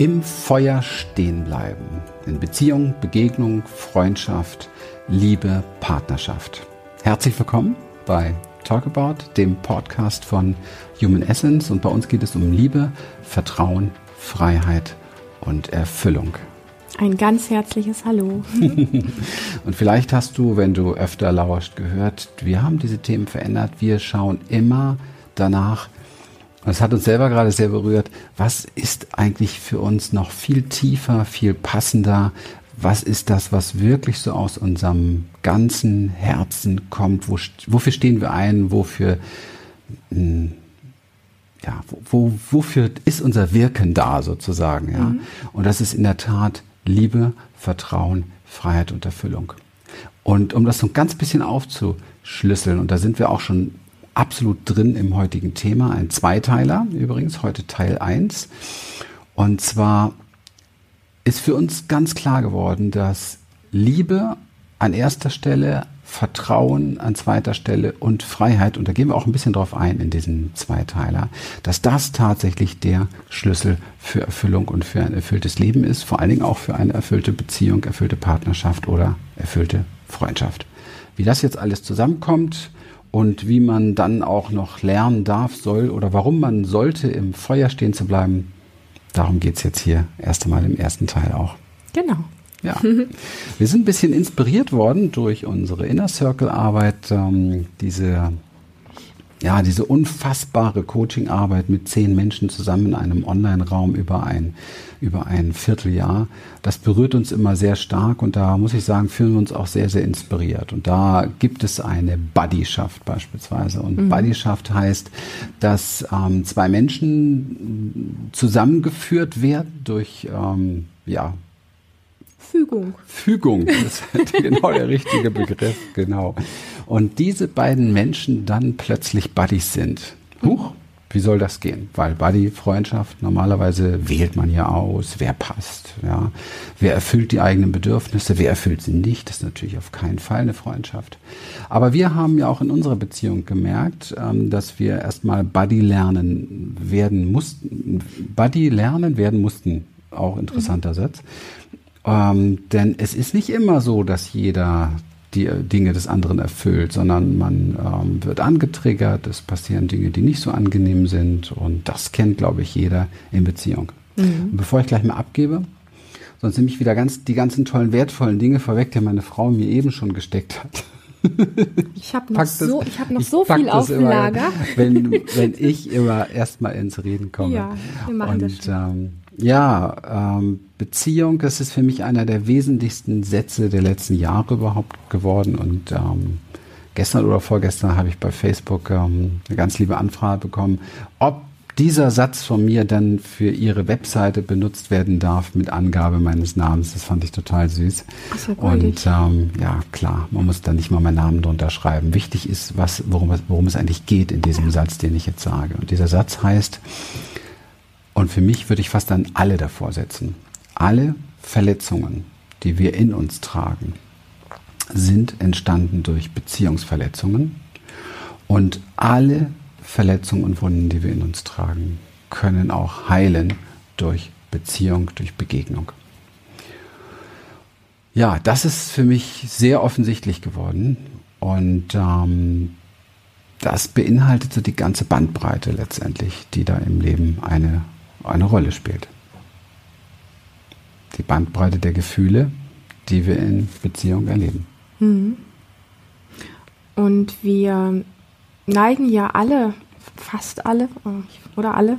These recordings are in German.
Im Feuer stehen bleiben. In Beziehung, Begegnung, Freundschaft, Liebe, Partnerschaft. Herzlich willkommen bei Talk About, dem Podcast von Human Essence. Und bei uns geht es um Liebe, Vertrauen, Freiheit und Erfüllung. Ein ganz herzliches Hallo. und vielleicht hast du, wenn du öfter lauscht, gehört, wir haben diese Themen verändert. Wir schauen immer danach, es hat uns selber gerade sehr berührt. Was ist eigentlich für uns noch viel tiefer, viel passender? Was ist das, was wirklich so aus unserem ganzen Herzen kommt? Wo, wofür stehen wir ein? Wofür, hm, ja, wo, wofür ist unser Wirken da sozusagen? Ja? Mhm. Und das ist in der Tat Liebe, Vertrauen, Freiheit und Erfüllung. Und um das so ein ganz bisschen aufzuschlüsseln, und da sind wir auch schon absolut drin im heutigen Thema. Ein Zweiteiler übrigens, heute Teil 1. Und zwar ist für uns ganz klar geworden, dass Liebe an erster Stelle, Vertrauen an zweiter Stelle und Freiheit, und da gehen wir auch ein bisschen drauf ein in diesen Zweiteiler, dass das tatsächlich der Schlüssel für Erfüllung und für ein erfülltes Leben ist, vor allen Dingen auch für eine erfüllte Beziehung, erfüllte Partnerschaft oder erfüllte Freundschaft. Wie das jetzt alles zusammenkommt, und wie man dann auch noch lernen darf, soll oder warum man sollte, im Feuer stehen zu bleiben. Darum geht es jetzt hier erst einmal im ersten Teil auch. Genau. Ja. Wir sind ein bisschen inspiriert worden durch unsere Inner Circle Arbeit, ähm, diese ja, diese unfassbare Coachingarbeit mit zehn Menschen zusammen in einem Online-Raum über ein, über ein Vierteljahr, das berührt uns immer sehr stark und da muss ich sagen, fühlen wir uns auch sehr, sehr inspiriert. Und da gibt es eine Buddyschaft beispielsweise. Und mhm. Buddyschaft heißt, dass ähm, zwei Menschen zusammengeführt werden durch, ähm, ja, Fügung. Fügung, das ist genau der richtige Begriff, genau. Und diese beiden Menschen dann plötzlich Buddies sind. Huch, wie soll das gehen? Weil Buddy, Freundschaft, normalerweise wählt man ja aus, wer passt, ja. Wer erfüllt die eigenen Bedürfnisse, wer erfüllt sie nicht, das ist natürlich auf keinen Fall eine Freundschaft. Aber wir haben ja auch in unserer Beziehung gemerkt, ähm, dass wir erstmal Buddy lernen werden mussten, Buddy lernen werden mussten, auch interessanter mhm. Satz. Ähm, denn es ist nicht immer so, dass jeder die Dinge des anderen erfüllt, sondern man ähm, wird angetriggert, es passieren Dinge, die nicht so angenehm sind und das kennt, glaube ich, jeder in Beziehung. Mhm. bevor ich gleich mal abgebe, sonst nehme ich wieder ganz die ganzen tollen, wertvollen Dinge vorweg, die meine Frau mir eben schon gesteckt hat. Ich habe noch, so, ich hab noch so viel auf dem Lager. Wenn, wenn ich immer erstmal ins Reden komme. Ja, wir machen und, das schon. Ähm, ja, ähm, Beziehung, das ist für mich einer der wesentlichsten Sätze der letzten Jahre überhaupt geworden. Und ähm, gestern oder vorgestern habe ich bei Facebook ähm, eine ganz liebe Anfrage bekommen, ob dieser Satz von mir dann für Ihre Webseite benutzt werden darf mit Angabe meines Namens. Das fand ich total süß. Ja und ähm, ja, klar, man muss da nicht mal meinen Namen drunter schreiben. Wichtig ist, was, worum, worum es eigentlich geht in diesem Satz, den ich jetzt sage. Und dieser Satz heißt, und für mich würde ich fast dann alle davor setzen. Alle Verletzungen, die wir in uns tragen, sind entstanden durch Beziehungsverletzungen. Und alle Verletzungen und Wunden, die wir in uns tragen, können auch heilen durch Beziehung, durch Begegnung. Ja, das ist für mich sehr offensichtlich geworden. Und ähm, das beinhaltet so die ganze Bandbreite letztendlich, die da im Leben eine eine Rolle spielt. Die Bandbreite der Gefühle, die wir in Beziehung erleben. Mhm. Und wir neigen ja alle, fast alle oder alle,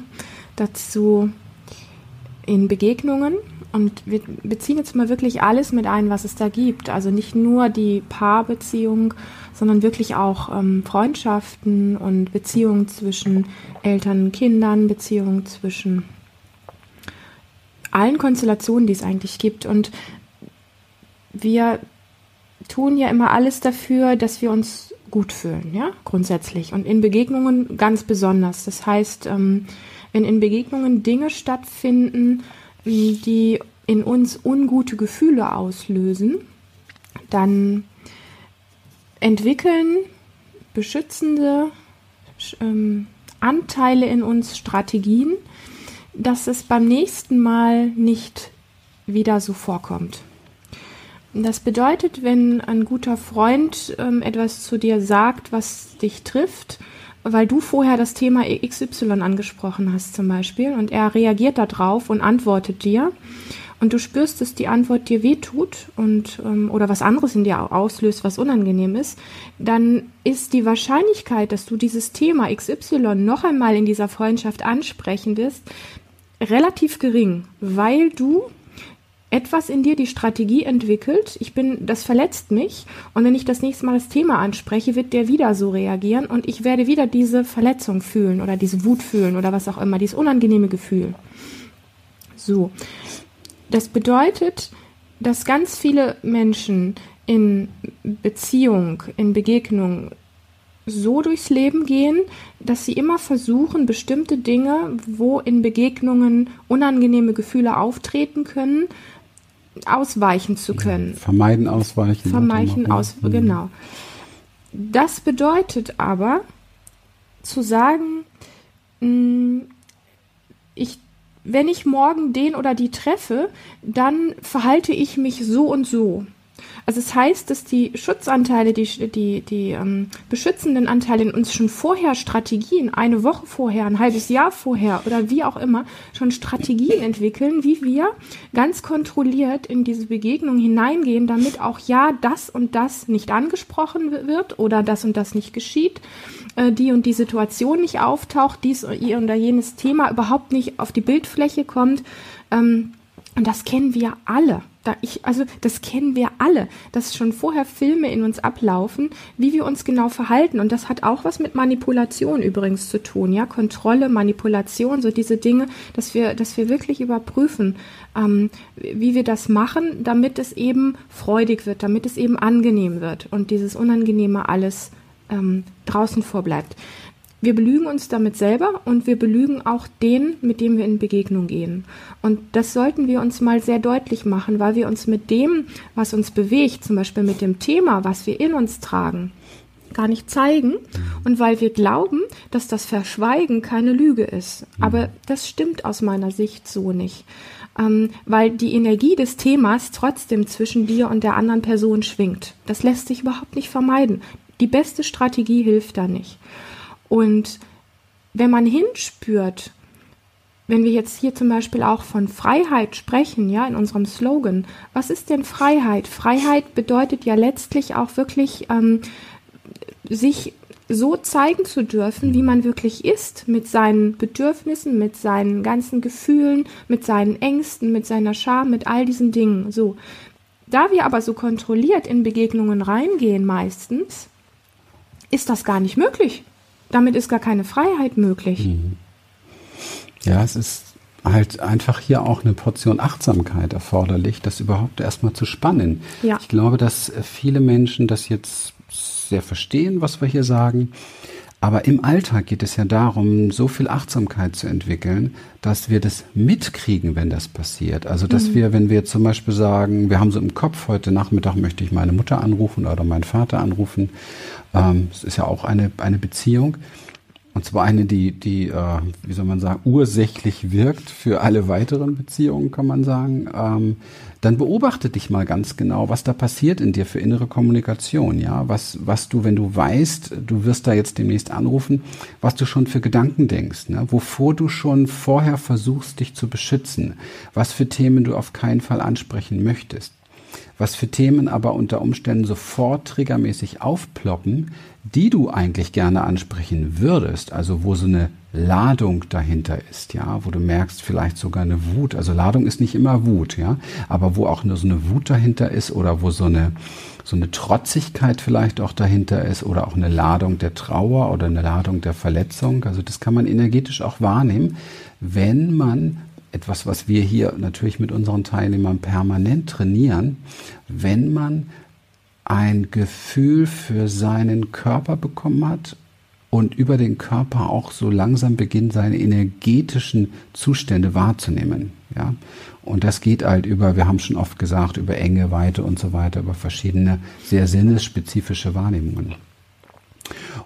dazu in Begegnungen und wir beziehen jetzt mal wirklich alles mit ein, was es da gibt. Also nicht nur die Paarbeziehung, sondern wirklich auch ähm, Freundschaften und Beziehungen zwischen Eltern und Kindern, Beziehungen zwischen allen Konstellationen, die es eigentlich gibt. Und wir tun ja immer alles dafür, dass wir uns gut fühlen, ja, grundsätzlich. Und in Begegnungen ganz besonders. Das heißt, ähm, wenn in Begegnungen Dinge stattfinden, die in uns ungute Gefühle auslösen, dann entwickeln beschützende ähm, Anteile in uns Strategien, dass es beim nächsten Mal nicht wieder so vorkommt. Das bedeutet, wenn ein guter Freund ähm, etwas zu dir sagt, was dich trifft, weil du vorher das Thema XY angesprochen hast zum Beispiel und er reagiert darauf und antwortet dir und du spürst, dass die Antwort dir wehtut und ähm, oder was anderes in dir auslöst, was unangenehm ist, dann ist die Wahrscheinlichkeit, dass du dieses Thema XY noch einmal in dieser Freundschaft ansprechen wirst, relativ gering, weil du etwas in dir die Strategie entwickelt, ich bin, das verletzt mich und wenn ich das nächste Mal das Thema anspreche, wird der wieder so reagieren und ich werde wieder diese Verletzung fühlen oder diese Wut fühlen oder was auch immer, dieses unangenehme Gefühl. So. Das bedeutet, dass ganz viele Menschen in Beziehung, in Begegnung so durchs Leben gehen, dass sie immer versuchen, bestimmte Dinge, wo in Begegnungen unangenehme Gefühle auftreten können, ausweichen zu können. Vermeiden, ausweichen. Vermeiden, aus, mhm. genau. Das bedeutet aber, zu sagen, mm, ich, wenn ich morgen den oder die treffe, dann verhalte ich mich so und so. Also es heißt, dass die Schutzanteile, die, die, die ähm, beschützenden Anteile in uns schon vorher Strategien, eine Woche vorher, ein halbes Jahr vorher oder wie auch immer, schon Strategien entwickeln, wie wir ganz kontrolliert in diese Begegnung hineingehen, damit auch ja das und das nicht angesprochen wird oder das und das nicht geschieht, äh, die und die Situation nicht auftaucht, dies oder jenes Thema überhaupt nicht auf die Bildfläche kommt. Ähm, und das kennen wir alle. Da ich, also das kennen wir alle, dass schon vorher Filme in uns ablaufen, wie wir uns genau verhalten. Und das hat auch was mit Manipulation übrigens zu tun, ja, Kontrolle, Manipulation, so diese Dinge, dass wir, dass wir wirklich überprüfen, ähm, wie wir das machen, damit es eben freudig wird, damit es eben angenehm wird und dieses Unangenehme alles ähm, draußen vorbleibt. Wir belügen uns damit selber und wir belügen auch den, mit dem wir in Begegnung gehen. Und das sollten wir uns mal sehr deutlich machen, weil wir uns mit dem, was uns bewegt, zum Beispiel mit dem Thema, was wir in uns tragen, gar nicht zeigen und weil wir glauben, dass das Verschweigen keine Lüge ist. Aber das stimmt aus meiner Sicht so nicht, ähm, weil die Energie des Themas trotzdem zwischen dir und der anderen Person schwingt. Das lässt sich überhaupt nicht vermeiden. Die beste Strategie hilft da nicht. Und wenn man hinspürt, wenn wir jetzt hier zum Beispiel auch von Freiheit sprechen, ja, in unserem Slogan, was ist denn Freiheit? Freiheit bedeutet ja letztlich auch wirklich, ähm, sich so zeigen zu dürfen, wie man wirklich ist, mit seinen Bedürfnissen, mit seinen ganzen Gefühlen, mit seinen Ängsten, mit seiner Scham, mit all diesen Dingen. So. Da wir aber so kontrolliert in Begegnungen reingehen meistens, ist das gar nicht möglich. Damit ist gar keine Freiheit möglich. Mhm. Ja, es ist halt einfach hier auch eine Portion Achtsamkeit erforderlich, das überhaupt erstmal zu spannen. Ja. Ich glaube, dass viele Menschen das jetzt sehr verstehen, was wir hier sagen. Aber im Alltag geht es ja darum, so viel Achtsamkeit zu entwickeln, dass wir das mitkriegen, wenn das passiert. Also, dass mhm. wir, wenn wir zum Beispiel sagen, wir haben so im Kopf, heute Nachmittag möchte ich meine Mutter anrufen oder meinen Vater anrufen. Ähm, es ist ja auch eine, eine Beziehung. Und zwar eine, die, die, äh, wie soll man sagen, ursächlich wirkt für alle weiteren Beziehungen, kann man sagen. Ähm, dann beobachte dich mal ganz genau, was da passiert in dir für innere Kommunikation, ja, was, was du, wenn du weißt, du wirst da jetzt demnächst anrufen, was du schon für Gedanken denkst, ne? wovor du schon vorher versuchst, dich zu beschützen, was für Themen du auf keinen Fall ansprechen möchtest was für Themen aber unter Umständen sofort triggermäßig aufploppen, die du eigentlich gerne ansprechen würdest, also wo so eine Ladung dahinter ist, ja, wo du merkst vielleicht sogar eine Wut, also Ladung ist nicht immer Wut, ja, aber wo auch nur so eine Wut dahinter ist oder wo so eine so eine Trotzigkeit vielleicht auch dahinter ist oder auch eine Ladung der Trauer oder eine Ladung der Verletzung, also das kann man energetisch auch wahrnehmen, wenn man etwas, was wir hier natürlich mit unseren Teilnehmern permanent trainieren, wenn man ein Gefühl für seinen Körper bekommen hat und über den Körper auch so langsam beginnt, seine energetischen Zustände wahrzunehmen. Ja? Und das geht halt über, wir haben schon oft gesagt, über Enge, Weite und so weiter, über verschiedene sehr sinnesspezifische Wahrnehmungen.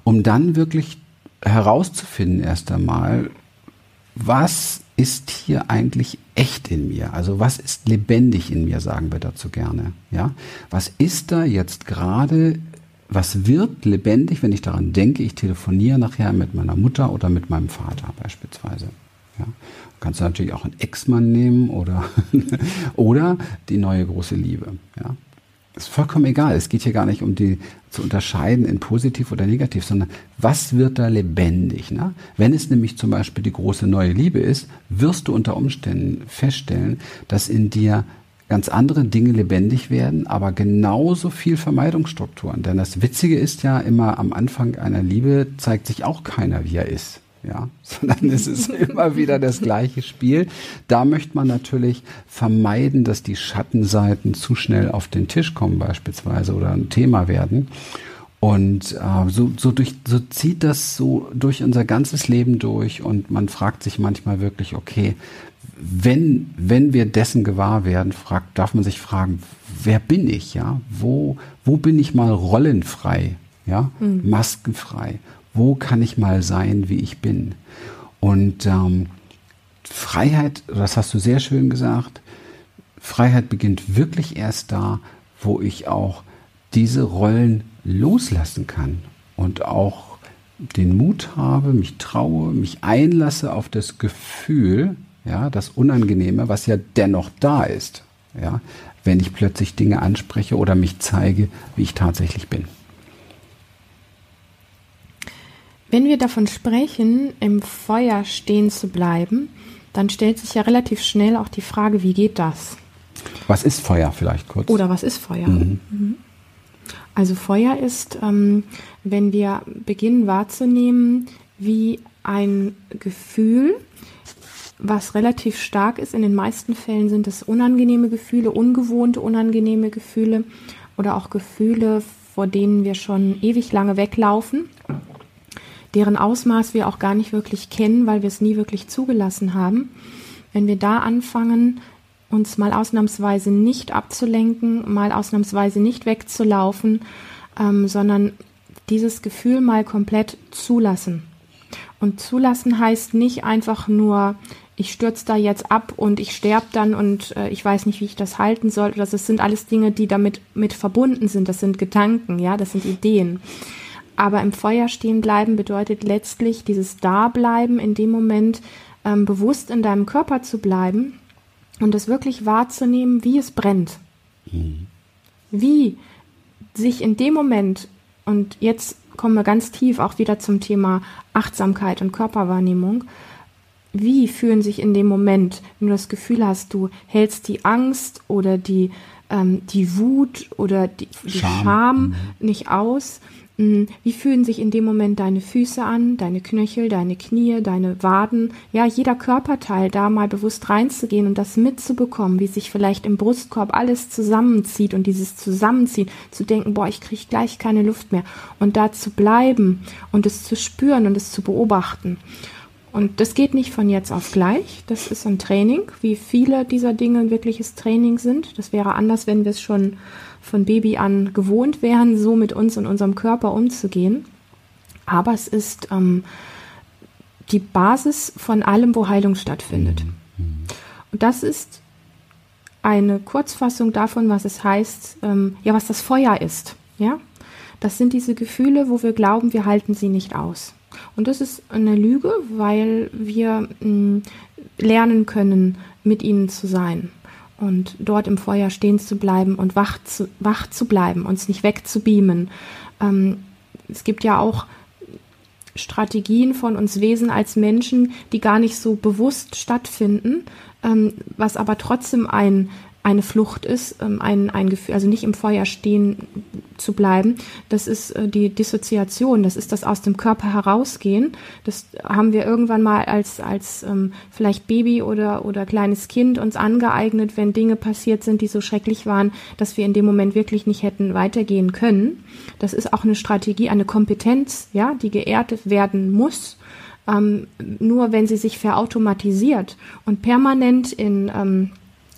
Um dann wirklich herauszufinden erst einmal, was ist hier eigentlich echt in mir? Also was ist lebendig in mir, sagen wir dazu gerne. Ja, was ist da jetzt gerade? Was wird lebendig, wenn ich daran denke, ich telefoniere nachher mit meiner Mutter oder mit meinem Vater beispielsweise? Ja, kannst du natürlich auch einen Ex-Mann nehmen oder, oder die neue große Liebe. Ja, ist vollkommen egal. Es geht hier gar nicht um die zu unterscheiden in positiv oder negativ, sondern was wird da lebendig? Ne? Wenn es nämlich zum Beispiel die große neue Liebe ist, wirst du unter Umständen feststellen, dass in dir ganz andere Dinge lebendig werden, aber genauso viel Vermeidungsstrukturen. Denn das Witzige ist ja immer am Anfang einer Liebe zeigt sich auch keiner, wie er ist ja, sondern es ist immer wieder das gleiche Spiel. Da möchte man natürlich vermeiden, dass die Schattenseiten zu schnell auf den Tisch kommen beispielsweise oder ein Thema werden. Und äh, so, so, durch, so zieht das so durch unser ganzes Leben durch und man fragt sich manchmal wirklich, okay, wenn, wenn wir dessen gewahr werden, fragt, darf man sich fragen, wer bin ich, ja? Wo, wo bin ich mal rollenfrei, ja? Mhm. Maskenfrei? Wo kann ich mal sein, wie ich bin? Und ähm, Freiheit, das hast du sehr schön gesagt, Freiheit beginnt wirklich erst da, wo ich auch diese Rollen loslassen kann und auch den Mut habe, mich traue, mich einlasse auf das Gefühl, ja, das Unangenehme, was ja dennoch da ist, ja, wenn ich plötzlich Dinge anspreche oder mich zeige, wie ich tatsächlich bin. Wenn wir davon sprechen, im Feuer stehen zu bleiben, dann stellt sich ja relativ schnell auch die Frage, wie geht das? Was ist Feuer vielleicht kurz? Oder was ist Feuer? Mhm. mhm. Also Feuer ist, ähm, wenn wir beginnen wahrzunehmen, wie ein Gefühl, was relativ stark ist. In den meisten Fällen sind es unangenehme Gefühle, ungewohnte unangenehme Gefühle oder auch Gefühle, vor denen wir schon ewig lange weglaufen deren Ausmaß wir auch gar nicht wirklich kennen, weil wir es nie wirklich zugelassen haben. Wenn wir da anfangen, uns mal ausnahmsweise nicht abzulenken, mal ausnahmsweise nicht wegzulaufen, ähm, sondern dieses Gefühl mal komplett zulassen. Und zulassen heißt nicht einfach nur, ich stürze da jetzt ab und ich sterbe dann und äh, ich weiß nicht, wie ich das halten soll. Das sind alles Dinge, die damit mit verbunden sind. Das sind Gedanken, ja, das sind Ideen. Aber im Feuer stehen bleiben bedeutet letztlich dieses Dableiben in dem Moment, ähm, bewusst in deinem Körper zu bleiben und es wirklich wahrzunehmen, wie es brennt. Mhm. Wie sich in dem Moment, und jetzt kommen wir ganz tief auch wieder zum Thema Achtsamkeit und Körperwahrnehmung, wie fühlen sich in dem Moment, wenn du das Gefühl hast, du hältst die Angst oder die, ähm, die Wut oder die, die Scham, Scham mhm. nicht aus, wie fühlen sich in dem Moment deine Füße an, deine Knöchel, deine Knie, deine Waden? Ja, jeder Körperteil da mal bewusst reinzugehen und das mitzubekommen, wie sich vielleicht im Brustkorb alles zusammenzieht und dieses Zusammenziehen, zu denken, boah, ich kriege gleich keine Luft mehr und da zu bleiben und es zu spüren und es zu beobachten. Und das geht nicht von jetzt auf gleich. Das ist ein Training, wie viele dieser Dinge ein wirkliches Training sind. Das wäre anders, wenn wir es schon von Baby an gewohnt wären, so mit uns und unserem Körper umzugehen. Aber es ist ähm, die Basis von allem, wo Heilung stattfindet. Mhm. Und das ist eine Kurzfassung davon, was es heißt, ähm, ja, was das Feuer ist. Ja, das sind diese Gefühle, wo wir glauben, wir halten sie nicht aus. Und das ist eine Lüge, weil wir mh, mm, lernen können, mit ihnen zu sein und dort im Feuer stehen zu bleiben und wach zu, wach zu bleiben, uns nicht wegzubeamen. Ähm, es gibt ja auch Strategien von uns Wesen als Menschen, die gar nicht so bewusst stattfinden, ähm, was aber trotzdem ein eine Flucht ist, ähm, ein, ein Gefühl, also nicht im Feuer stehen zu bleiben. Das ist äh, die Dissoziation, das ist das aus dem Körper herausgehen. Das haben wir irgendwann mal als, als ähm, vielleicht Baby oder, oder kleines Kind uns angeeignet, wenn Dinge passiert sind, die so schrecklich waren, dass wir in dem Moment wirklich nicht hätten weitergehen können. Das ist auch eine Strategie, eine Kompetenz, ja, die geehrt werden muss. Ähm, nur wenn sie sich verautomatisiert und permanent in ähm,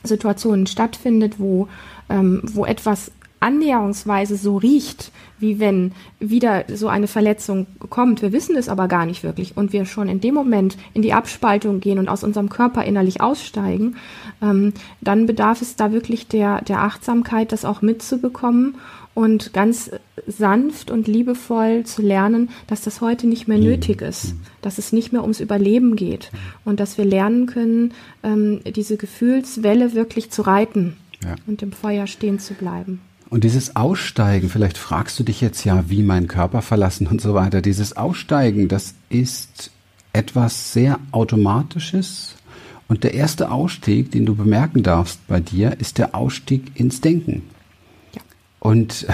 Situationen stattfindet, wo, ähm, wo etwas annäherungsweise so riecht, wie wenn wieder so eine Verletzung kommt. Wir wissen es aber gar nicht wirklich und wir schon in dem Moment in die Abspaltung gehen und aus unserem Körper innerlich aussteigen, ähm, dann bedarf es da wirklich der, der Achtsamkeit, das auch mitzubekommen und ganz sanft und liebevoll zu lernen, dass das heute nicht mehr mhm. nötig ist, dass es nicht mehr ums Überleben geht und dass wir lernen können, ähm, diese Gefühlswelle wirklich zu reiten ja. und im Feuer stehen zu bleiben. Und dieses Aussteigen, vielleicht fragst du dich jetzt ja, wie mein Körper verlassen und so weiter. Dieses Aussteigen, das ist etwas sehr Automatisches. Und der erste Ausstieg, den du bemerken darfst bei dir, ist der Ausstieg ins Denken. Und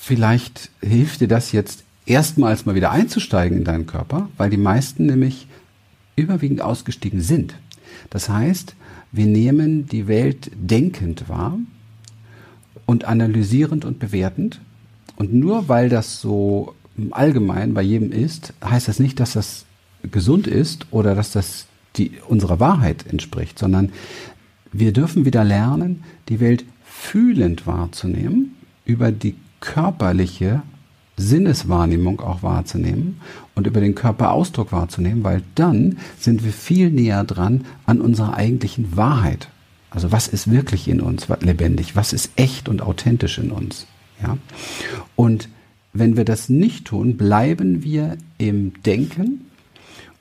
vielleicht hilft dir das jetzt erstmals mal wieder einzusteigen in deinen Körper, weil die meisten nämlich überwiegend ausgestiegen sind. Das heißt, wir nehmen die Welt denkend wahr und analysierend und bewertend. Und nur weil das so allgemein bei jedem ist, heißt das nicht, dass das gesund ist oder dass das die, unserer Wahrheit entspricht, sondern wir dürfen wieder lernen, die Welt fühlend wahrzunehmen, über die körperliche Sinneswahrnehmung auch wahrzunehmen und über den Körperausdruck wahrzunehmen, weil dann sind wir viel näher dran an unserer eigentlichen Wahrheit. Also was ist wirklich in uns lebendig? Was ist echt und authentisch in uns? Ja? Und wenn wir das nicht tun, bleiben wir im Denken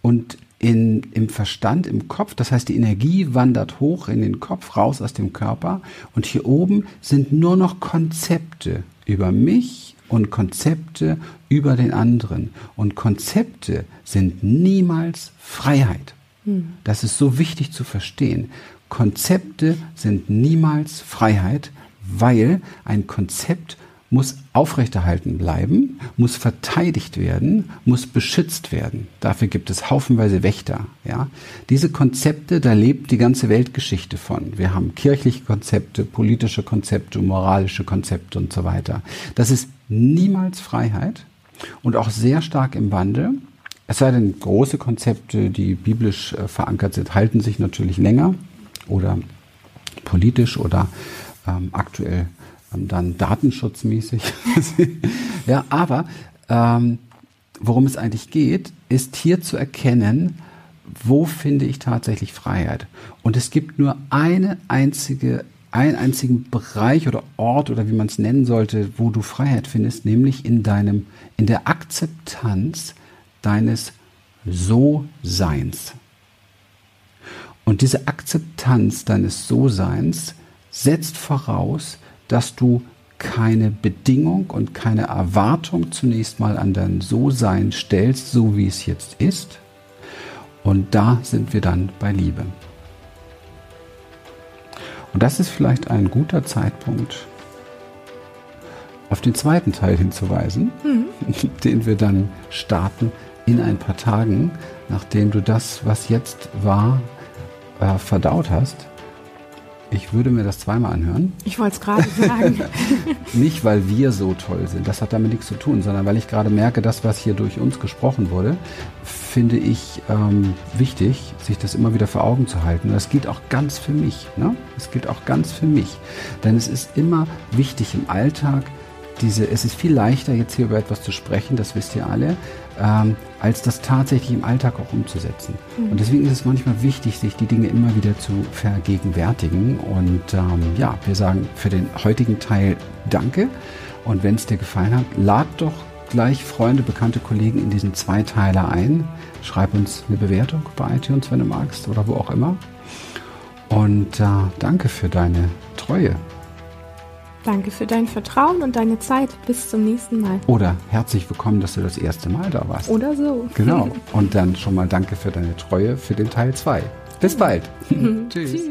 und in, im Verstand, im Kopf. Das heißt, die Energie wandert hoch in den Kopf, raus aus dem Körper. Und hier oben sind nur noch Konzepte über mich und Konzepte über den anderen. Und Konzepte sind niemals Freiheit. Hm. Das ist so wichtig zu verstehen. Konzepte sind niemals Freiheit, weil ein Konzept muss aufrechterhalten bleiben, muss verteidigt werden, muss beschützt werden. Dafür gibt es haufenweise Wächter. Ja? Diese Konzepte, da lebt die ganze Weltgeschichte von. Wir haben kirchliche Konzepte, politische Konzepte, moralische Konzepte und so weiter. Das ist niemals Freiheit und auch sehr stark im Wandel. Es sei denn, große Konzepte, die biblisch äh, verankert sind, halten sich natürlich länger oder politisch oder ähm, aktuell dann datenschutzmäßig. ja, aber ähm, worum es eigentlich geht, ist hier zu erkennen, wo finde ich tatsächlich Freiheit. Und es gibt nur eine einzige, einen einzigen Bereich oder Ort oder wie man es nennen sollte, wo du Freiheit findest, nämlich in deinem, in der Akzeptanz deines So-Seins. Und diese Akzeptanz deines So-Seins setzt voraus, dass du keine Bedingung und keine Erwartung zunächst mal an dein So-Sein stellst, so wie es jetzt ist. Und da sind wir dann bei Liebe. Und das ist vielleicht ein guter Zeitpunkt, auf den zweiten Teil hinzuweisen, mhm. den wir dann starten in ein paar Tagen, nachdem du das, was jetzt war, äh, verdaut hast ich würde mir das zweimal anhören. Ich wollte es gerade sagen. Nicht, weil wir so toll sind, das hat damit nichts zu tun, sondern weil ich gerade merke, das, was hier durch uns gesprochen wurde, finde ich ähm, wichtig, sich das immer wieder vor Augen zu halten. Das gilt auch ganz für mich. Ne? Das gilt auch ganz für mich. Denn es ist immer wichtig im Alltag, diese, es ist viel leichter, jetzt hier über etwas zu sprechen, das wisst ihr alle, ähm, als das tatsächlich im Alltag auch umzusetzen. Mhm. Und deswegen ist es manchmal wichtig, sich die Dinge immer wieder zu vergegenwärtigen. Und ähm, ja, wir sagen für den heutigen Teil Danke. Und wenn es dir gefallen hat, lad doch gleich Freunde, bekannte Kollegen in diesen Zweiteiler ein. Schreib uns eine Bewertung bei iTunes, wenn du magst, oder wo auch immer. Und äh, danke für deine Treue. Danke für dein Vertrauen und deine Zeit. Bis zum nächsten Mal. Oder herzlich willkommen, dass du das erste Mal da warst. Oder so. Genau. Und dann schon mal danke für deine Treue für den Teil 2. Bis bald. Tschüss. Tschüss.